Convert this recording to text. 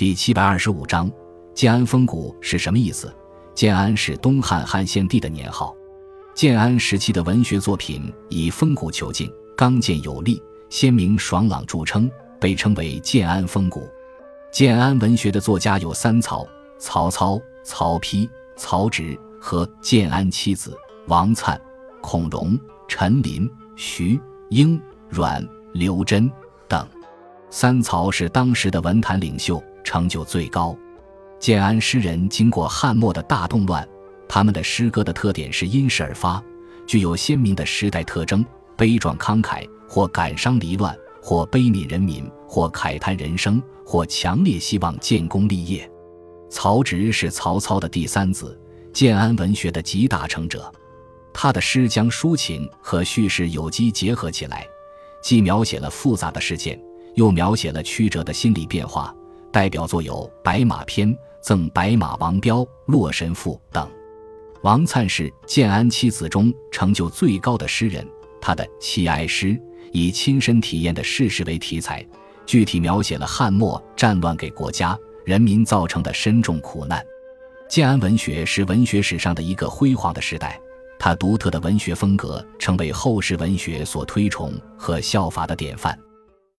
第七百二十五章，建安风骨是什么意思？建安是东汉汉献帝的年号。建安时期的文学作品以风骨遒劲、刚健有力、鲜明爽朗著称，被称为建安风骨。建安文学的作家有三曹：曹操、曹丕、曹植和建安七子王粲、孔融、陈琳、徐英、阮、刘桢等。三曹是当时的文坛领袖，成就最高。建安诗人经过汉末的大动乱。他们的诗歌的特点是因势而发，具有鲜明的时代特征，悲壮慷慨，或感伤离乱，或悲悯人民，或慨叹人生，或强烈希望建功立业。曹植是曹操的第三子，建安文学的集大成者。他的诗将抒情和叙事有机结合起来，既描写了复杂的事件，又描写了曲折的心理变化。代表作有《白马篇》《赠白马王彪》《洛神赋》等。王粲是建安七子中成就最高的诗人，他的七哀诗以亲身体验的事实为题材，具体描写了汉末战乱给国家人民造成的深重苦难。建安文学是文学史上的一个辉煌的时代，它独特的文学风格成为后世文学所推崇和效法的典范。